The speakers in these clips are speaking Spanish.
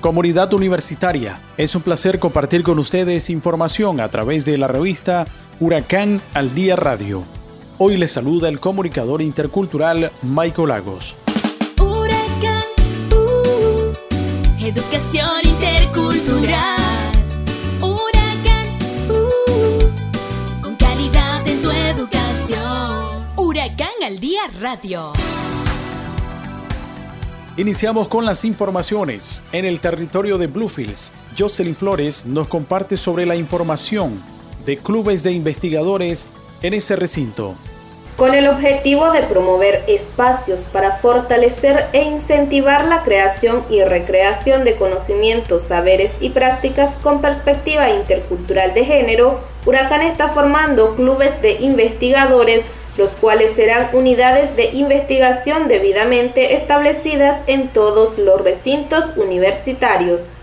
Comunidad Universitaria, es un placer compartir con ustedes información a través de la revista Huracán al Día Radio. Hoy les saluda el comunicador intercultural Michael Lagos. Huracán, uh, educación intercultural. Huracán, uh, con calidad en tu educación. Huracán al Día Radio. Iniciamos con las informaciones. En el territorio de Bluefields, Jocelyn Flores nos comparte sobre la información de clubes de investigadores en ese recinto. Con el objetivo de promover espacios para fortalecer e incentivar la creación y recreación de conocimientos, saberes y prácticas con perspectiva intercultural de género, Huracán está formando clubes de investigadores los cuales serán unidades de investigación debidamente establecidas en todos los recintos universitarios.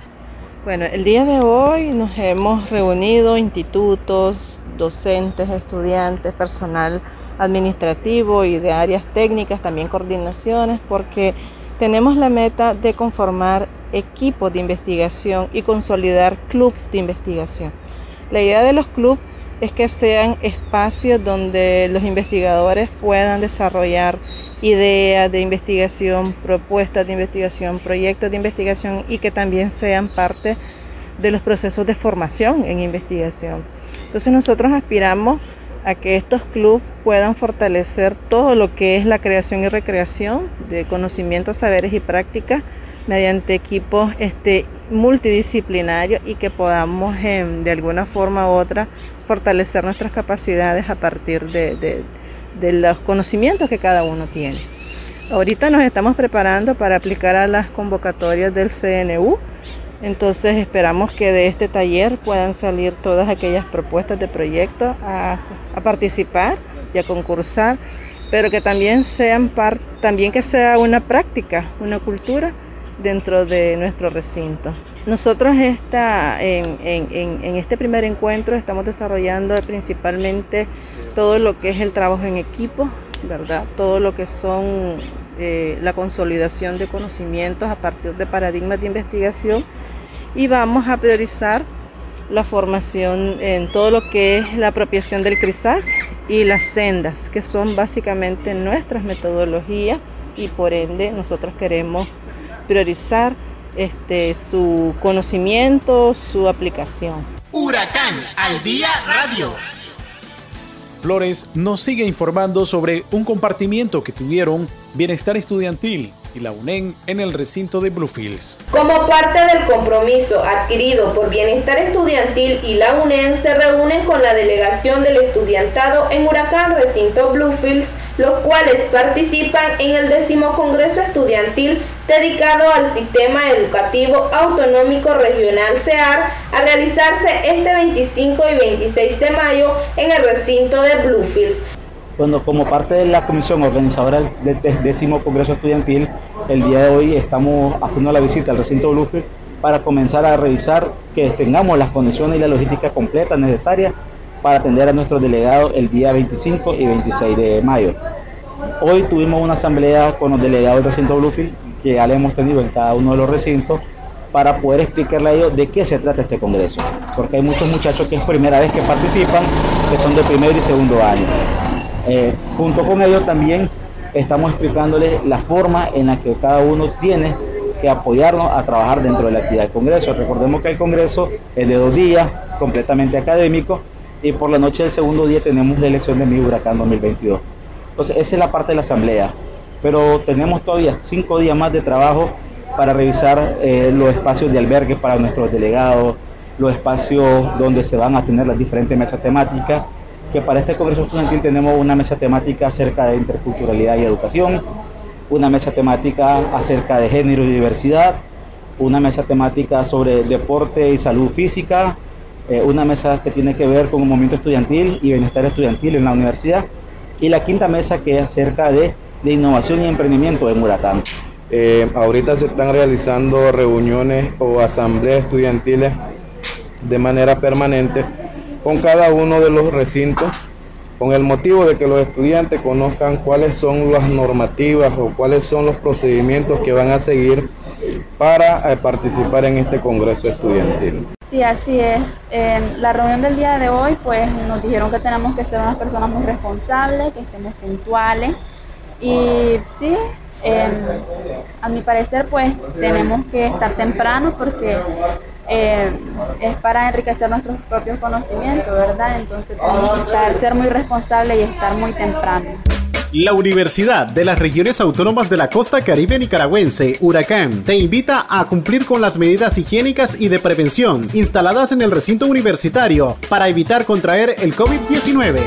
Bueno, el día de hoy nos hemos reunido institutos, docentes, estudiantes, personal administrativo y de áreas técnicas, también coordinaciones, porque tenemos la meta de conformar equipos de investigación y consolidar clubes de investigación. La idea de los clubes es que sean espacios donde los investigadores puedan desarrollar ideas de investigación, propuestas de investigación, proyectos de investigación y que también sean parte de los procesos de formación en investigación. Entonces nosotros aspiramos a que estos clubes puedan fortalecer todo lo que es la creación y recreación de conocimientos, saberes y prácticas mediante equipos este, multidisciplinarios y que podamos em, de alguna forma u otra fortalecer nuestras capacidades a partir de, los conocimientos que cada uno tiene. Ahorita nos estamos preparando para aplicar a las convocatorias del CNU, entonces esperamos que de este taller puedan salir todas aquellas propuestas de proyecto a, participar y a concursar, pero que también sean también que sea una práctica, una cultura dentro de nuestro recinto. Nosotros esta, en, este primer encuentro estamos desarrollando principalmente todo lo que es el trabajo en equipo, ¿verdad? Todo lo que son eh, la consolidación de conocimientos a partir de paradigmas de investigación y vamos a priorizar la formación en todo lo que es la apropiación del CRISAC y las sendas, que son básicamente nuestras metodologías y por ende nosotros queremos priorizar este, su conocimiento, su aplicación. Huracán al día radio. Flores nos sigue informando sobre un compartimiento que tuvieron Bienestar Estudiantil y la UNEN en el recinto de Bluefields. Como parte del compromiso adquirido por Bienestar Estudiantil y la UNEN se reúnen con la delegación del estudiantado en Huracán Recinto Bluefields los cuales participan en el décimo Congreso Estudiantil dedicado al Sistema Educativo Autonómico Regional CEAR a realizarse este 25 y 26 de mayo en el recinto de Bluefields. Bueno, como parte de la comisión organizadora del décimo Congreso Estudiantil, el día de hoy estamos haciendo la visita al recinto Bluefields para comenzar a revisar que tengamos las condiciones y la logística completa necesaria para atender a nuestros delegados el día 25 y 26 de mayo. Hoy tuvimos una asamblea con los delegados del recinto Bluefield, que ya le hemos tenido en cada uno de los recintos, para poder explicarle a ellos de qué se trata este congreso. Porque hay muchos muchachos que es primera vez que participan, que son de primer y segundo año. Eh, junto con ellos también estamos explicándoles la forma en la que cada uno tiene que apoyarnos a trabajar dentro de la actividad del Congreso. Recordemos que el Congreso es de dos días, completamente académico, y por la noche del segundo día tenemos la elección de mi huracán 2022. Entonces esa es la parte de la asamblea, pero tenemos todavía cinco días más de trabajo para revisar eh, los espacios de albergue para nuestros delegados, los espacios donde se van a tener las diferentes mesas temáticas, que para este Congreso Estudiantil tenemos una mesa temática acerca de interculturalidad y educación, una mesa temática acerca de género y diversidad, una mesa temática sobre deporte y salud física, eh, una mesa que tiene que ver con el movimiento estudiantil y bienestar estudiantil en la universidad, y la quinta mesa que es acerca de, de innovación y emprendimiento en Huracán. Eh, ahorita se están realizando reuniones o asambleas estudiantiles de manera permanente con cada uno de los recintos con el motivo de que los estudiantes conozcan cuáles son las normativas o cuáles son los procedimientos que van a seguir para eh, participar en este Congreso Estudiantil. Sí, así es. La reunión del día de hoy, pues nos dijeron que tenemos que ser unas personas muy responsables, que estemos puntuales. Y sí, a mi parecer, pues tenemos que estar temprano porque eh, es para enriquecer nuestros propios conocimientos, ¿verdad? Entonces tenemos que ser muy responsables y estar muy temprano. La Universidad de las Regiones Autónomas de la Costa Caribe Nicaragüense, Huracán, te invita a cumplir con las medidas higiénicas y de prevención instaladas en el recinto universitario para evitar contraer el COVID-19.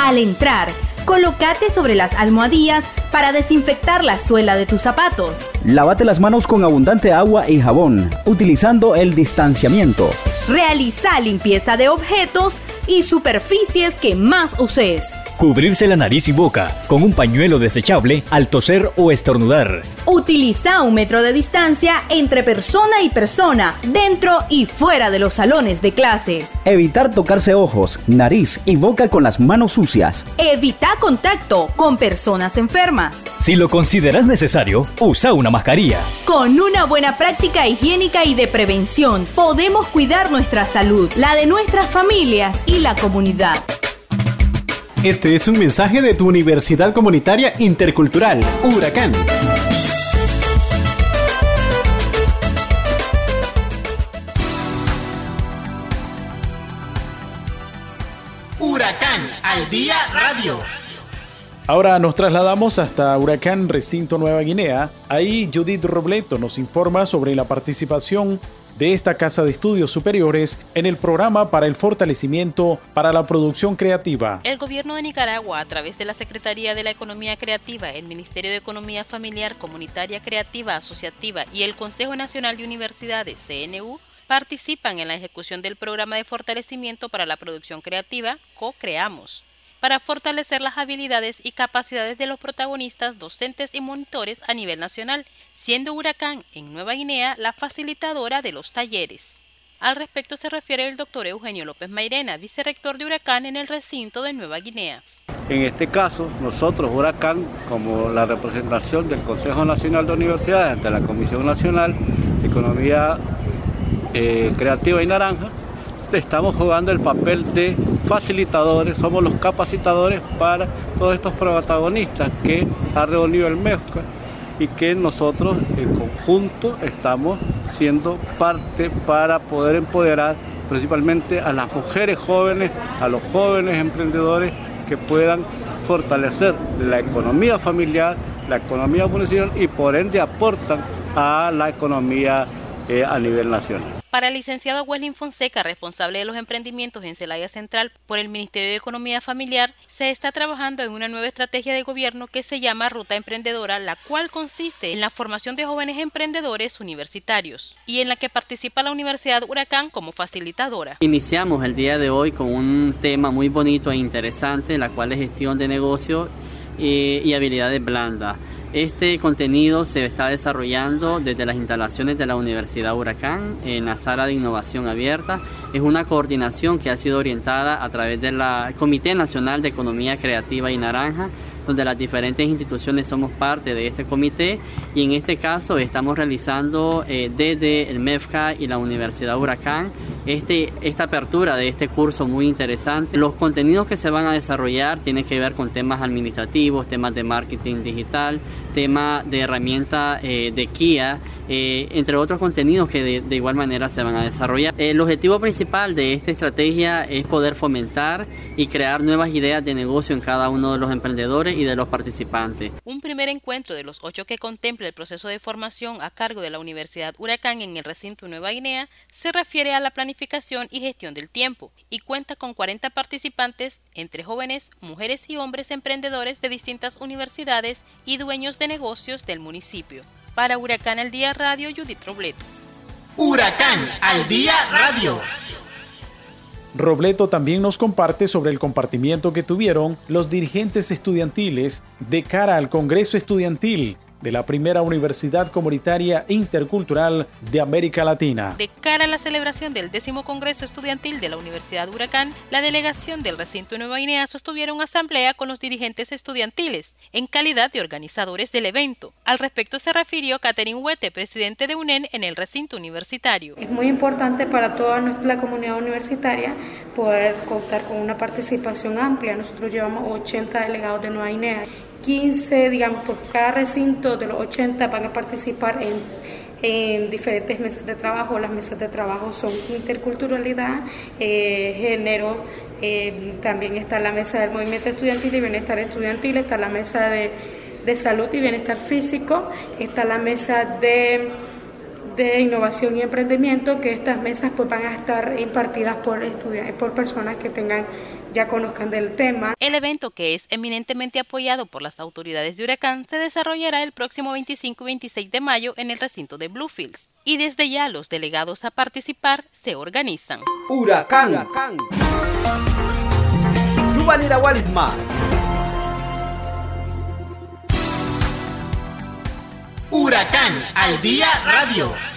Al entrar, colócate sobre las almohadillas para desinfectar la suela de tus zapatos. Lávate las manos con abundante agua y jabón, utilizando el distanciamiento. Realiza limpieza de objetos y superficies que más uses. Cubrirse la nariz y boca con un pañuelo desechable al toser o estornudar. Utiliza un metro de distancia entre persona y persona, dentro y fuera de los salones de clase. Evitar tocarse ojos, nariz y boca con las manos sucias. Evita contacto con personas enfermas. Si lo consideras necesario, usa una mascarilla. Con una buena práctica higiénica y de prevención, podemos cuidar nuestra salud, la de nuestras familias y la comunidad. Este es un mensaje de tu Universidad Comunitaria Intercultural, Huracán. Huracán al día radio. Ahora nos trasladamos hasta Huracán Recinto Nueva Guinea. Ahí Judith Robleto nos informa sobre la participación de esta Casa de Estudios Superiores en el programa para el fortalecimiento para la producción creativa. El gobierno de Nicaragua, a través de la Secretaría de la Economía Creativa, el Ministerio de Economía Familiar, Comunitaria Creativa, Asociativa y el Consejo Nacional de Universidades, CNU, participan en la ejecución del programa de fortalecimiento para la producción creativa Co-Creamos para fortalecer las habilidades y capacidades de los protagonistas, docentes y monitores a nivel nacional, siendo Huracán en Nueva Guinea la facilitadora de los talleres. Al respecto se refiere el doctor Eugenio López Mairena, vicerrector de Huracán en el recinto de Nueva Guinea. En este caso, nosotros, Huracán, como la representación del Consejo Nacional de Universidades ante la Comisión Nacional de Economía eh, Creativa y Naranja, estamos jugando el papel de facilitadores, somos los capacitadores para todos estos protagonistas que ha reunido el MEFCA y que nosotros en conjunto estamos siendo parte para poder empoderar principalmente a las mujeres jóvenes, a los jóvenes emprendedores que puedan fortalecer la economía familiar, la economía municipal y por ende aportan a la economía eh, a nivel nacional. Para el licenciado Wesley Fonseca, responsable de los emprendimientos en Celaya Central por el Ministerio de Economía Familiar, se está trabajando en una nueva estrategia de gobierno que se llama Ruta Emprendedora, la cual consiste en la formación de jóvenes emprendedores universitarios y en la que participa la Universidad Huracán como facilitadora. Iniciamos el día de hoy con un tema muy bonito e interesante, la cual es gestión de negocio y, y habilidades blandas. Este contenido se está desarrollando desde las instalaciones de la Universidad Huracán en la sala de innovación abierta. Es una coordinación que ha sido orientada a través del Comité Nacional de Economía Creativa y Naranja donde las diferentes instituciones somos parte de este comité y en este caso estamos realizando eh, desde el MEFCA y la Universidad Huracán este, esta apertura de este curso muy interesante. Los contenidos que se van a desarrollar tienen que ver con temas administrativos, temas de marketing digital, tema de herramienta eh, de KIA, eh, entre otros contenidos que de, igual manera se van a desarrollar. El objetivo principal de esta estrategia es poder fomentar y crear nuevas ideas de negocio en cada uno de los emprendedores y de los participantes. Un primer encuentro de los ocho que contempla el proceso de formación a cargo de la Universidad Huracán en el recinto Nueva Guinea se refiere a la planificación y gestión del tiempo y cuenta con 40 participantes entre jóvenes, mujeres y hombres emprendedores de distintas universidades y dueños de negocios del municipio. Para Huracán al Día Radio, Judith Robleto. Huracán al Día Radio. Robleto también nos comparte sobre el compartimiento que tuvieron los dirigentes estudiantiles de cara al Congreso Estudiantil de la primera universidad comunitaria intercultural de América Latina. De cara a la celebración del décimo Congreso Estudiantil de la Universidad Huracán, la delegación del recinto de Nueva Guinea sostuvieron asamblea con los dirigentes estudiantiles en calidad de organizadores del evento. Al respecto se refirió Catherine Huete, presidente de UNEN en el recinto universitario. Es muy importante para toda la comunidad universitaria poder contar con una participación amplia. Nosotros llevamos 80 delegados de Nueva Guinea 15, digamos, por cada recinto de los 80 van a participar en, en diferentes mesas de trabajo. Las mesas de trabajo son interculturalidad, eh, género, eh, también está la mesa del movimiento estudiantil y bienestar estudiantil, está la mesa de salud y bienestar físico, está la mesa de de innovación y emprendimiento que estas mesas pues van a estar impartidas por estudiantes, por personas que tengan ya conozcan del tema. El evento, que es eminentemente apoyado por las autoridades de Huracán, se desarrollará el próximo 25 y 26 de mayo en el recinto de Bluefields. Y desde ya los delegados a participar se organizan. Huracán. Huracán. Huracán al día radio.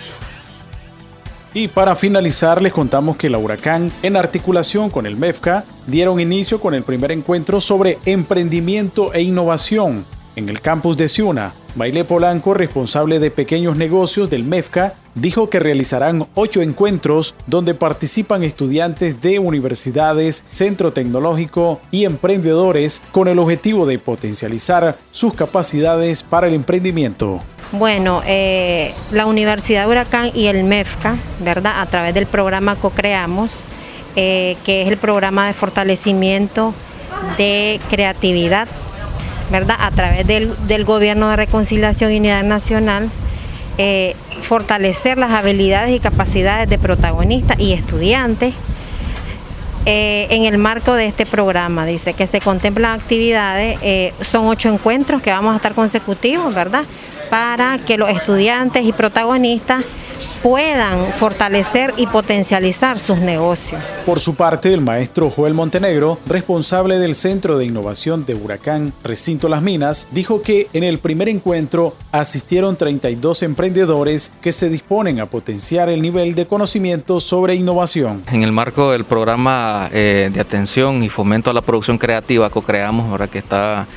Y para finalizar, les contamos que la Huracán, en articulación con el MEFCA, dieron inicio con el primer encuentro sobre emprendimiento e innovación en el campus de Ciuna. Baile Polanco, responsable de pequeños negocios del MEFCA, dijo que realizarán ocho encuentros donde participan estudiantes de universidades, centro tecnológico y emprendedores con el objetivo de potencializar sus capacidades para el emprendimiento. Bueno, eh, la Universidad Huracán y el MEFCA, ¿verdad? A través del programa Co-Creamos, eh, que es el programa de fortalecimiento de creatividad, ¿verdad? A través del, Gobierno de Reconciliación y Unidad Nacional, eh, fortalecer las habilidades y capacidades de protagonistas y estudiantes en el marco de este programa. Dice que se contemplan actividades, son ocho encuentros que vamos a estar consecutivos, ¿verdad? Para que los estudiantes y protagonistas puedan fortalecer y potencializar sus negocios. Por su parte, el maestro Joel Montenegro, responsable del Centro de Innovación de Huracán Recinto Las Minas, dijo que en el primer encuentro asistieron 32 emprendedores que se disponen a potenciar el nivel de conocimiento sobre innovación. En el marco del programa eh, de atención y fomento a la producción creativa, co-creamos, ahora que está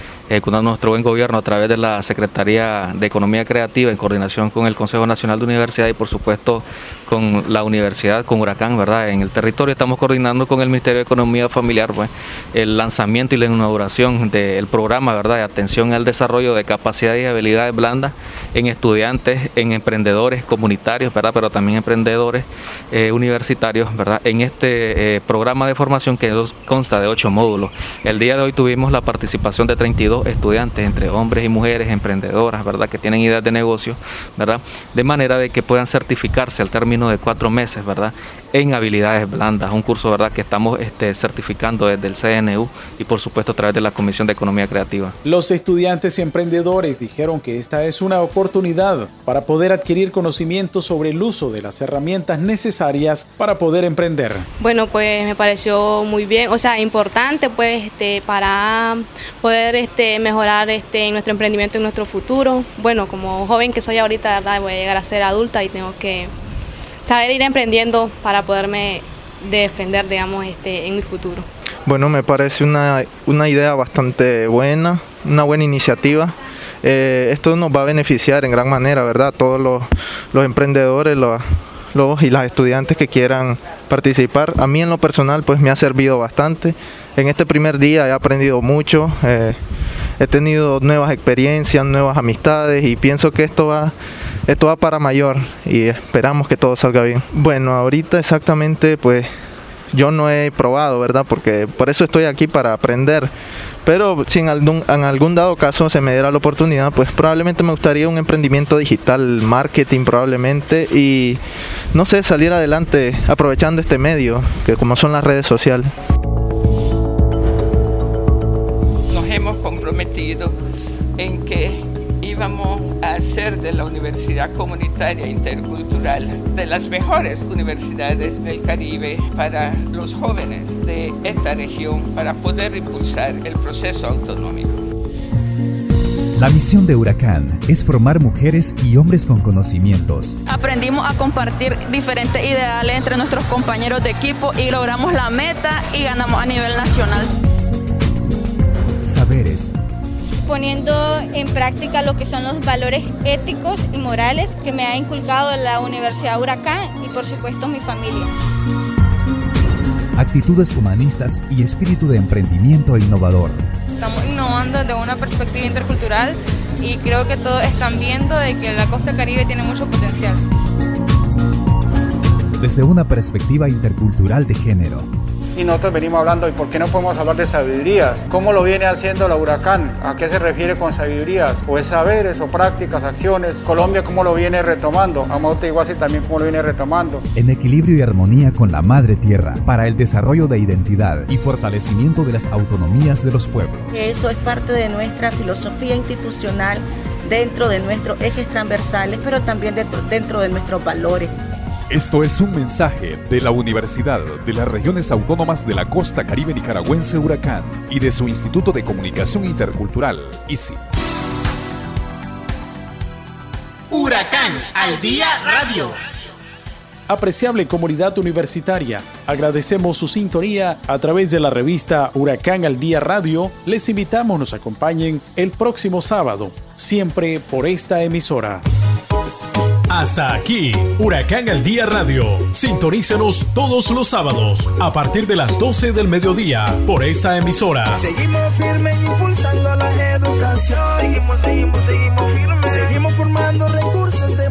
con nuestro buen gobierno a través de la Secretaría de Economía Creativa en coordinación con el Consejo Nacional de Universidad y por supuesto con la universidad, con Huracán, ¿verdad? En el territorio estamos coordinando con el Ministerio de Economía Familiar pues, el lanzamiento y la inauguración del programa, ¿verdad? De atención al desarrollo de capacidades y habilidades blandas en estudiantes, en emprendedores comunitarios, ¿verdad? Pero también emprendedores eh, universitarios, ¿verdad? En este eh, programa de formación que consta de ocho módulos. El día de hoy tuvimos la participación de 32 estudiantes, entre hombres y mujeres, emprendedoras, ¿verdad? Que tienen ideas de negocio, ¿verdad? De manera de que puedan certificarse al término de cuatro meses, ¿verdad? En habilidades blandas, un curso, ¿verdad? Que estamos este, certificando desde el CNU y por supuesto a través de la Comisión de Economía Creativa. Los estudiantes y emprendedores dijeron que esta es una oportunidad para poder adquirir conocimiento sobre el uso de las herramientas necesarias para poder emprender. Bueno, pues me pareció muy bien, o sea, importante pues este, para poder este, mejorar este, nuestro emprendimiento, en nuestro futuro. Bueno, como joven que soy ahorita, ¿verdad? voy a llegar a ser adulta y tengo que saber ir emprendiendo para poderme defender, digamos, este, en mi futuro. Bueno, me parece una, una idea bastante buena, una buena iniciativa. Eh, esto nos va a beneficiar en gran manera, ¿verdad? Todos los, los emprendedores, los, los y las estudiantes que quieran participar. A mí en lo personal pues me ha servido bastante. En este primer día he aprendido mucho, eh, he tenido nuevas experiencias, nuevas amistades y pienso que esto va, esto va para mayor y esperamos que todo salga bien. Bueno, ahorita exactamente pues yo no he probado, ¿verdad? Porque por eso estoy aquí para aprender. Pero si en algún, en algún dado caso se me diera la oportunidad, pues probablemente me gustaría un emprendimiento digital, marketing probablemente, y no sé, salir adelante aprovechando este medio, que como son las redes sociales. Comprometido en que íbamos a hacer de la Universidad Comunitaria Intercultural de las mejores universidades del Caribe para los jóvenes de esta región para poder impulsar el proceso autonómico. La misión de Huracán es formar mujeres y hombres con conocimientos. Aprendimos a compartir diferentes ideales entre nuestros compañeros de equipo y logramos la meta y ganamos a nivel nacional. Saberes. Poniendo en práctica lo que son los valores éticos y morales que me ha inculcado la Universidad Huracán y por supuesto mi familia. Actitudes humanistas y espíritu de emprendimiento innovador. Estamos innovando desde una perspectiva intercultural y creo que todos están viendo de que la costa caribe tiene mucho potencial. Desde una perspectiva intercultural de género. Y nosotros venimos hablando, ¿y por qué no podemos hablar de sabidurías? ¿Cómo lo viene haciendo la Huracán? ¿A qué se refiere con sabidurías? ¿O es saberes o prácticas, acciones? Colombia, ¿cómo lo viene retomando? Amauta Iguazi también, ¿cómo lo viene retomando? En equilibrio y armonía con la Madre Tierra, para el desarrollo de identidad y fortalecimiento de las autonomías de los pueblos. Eso es parte de nuestra filosofía institucional dentro de nuestros ejes transversales, pero también dentro, dentro de nuestros valores. Esto es un mensaje de la Universidad de las Regiones Autónomas de la Costa Caribe Nicaragüense Huracán y de su Instituto de Comunicación Intercultural, ICI. Huracán al Día Radio. Apreciable comunidad universitaria, agradecemos su sintonía a través de la revista Huracán al Día Radio. Les invitamos nos acompañen el próximo sábado, siempre por esta emisora. Hasta aquí, Huracán al Día Radio. Sintonícenos todos los sábados a partir de las 12 del mediodía por esta emisora. Seguimos firmes impulsando la educación. Seguimos, seguimos, seguimos firmes. Seguimos formando recursos de.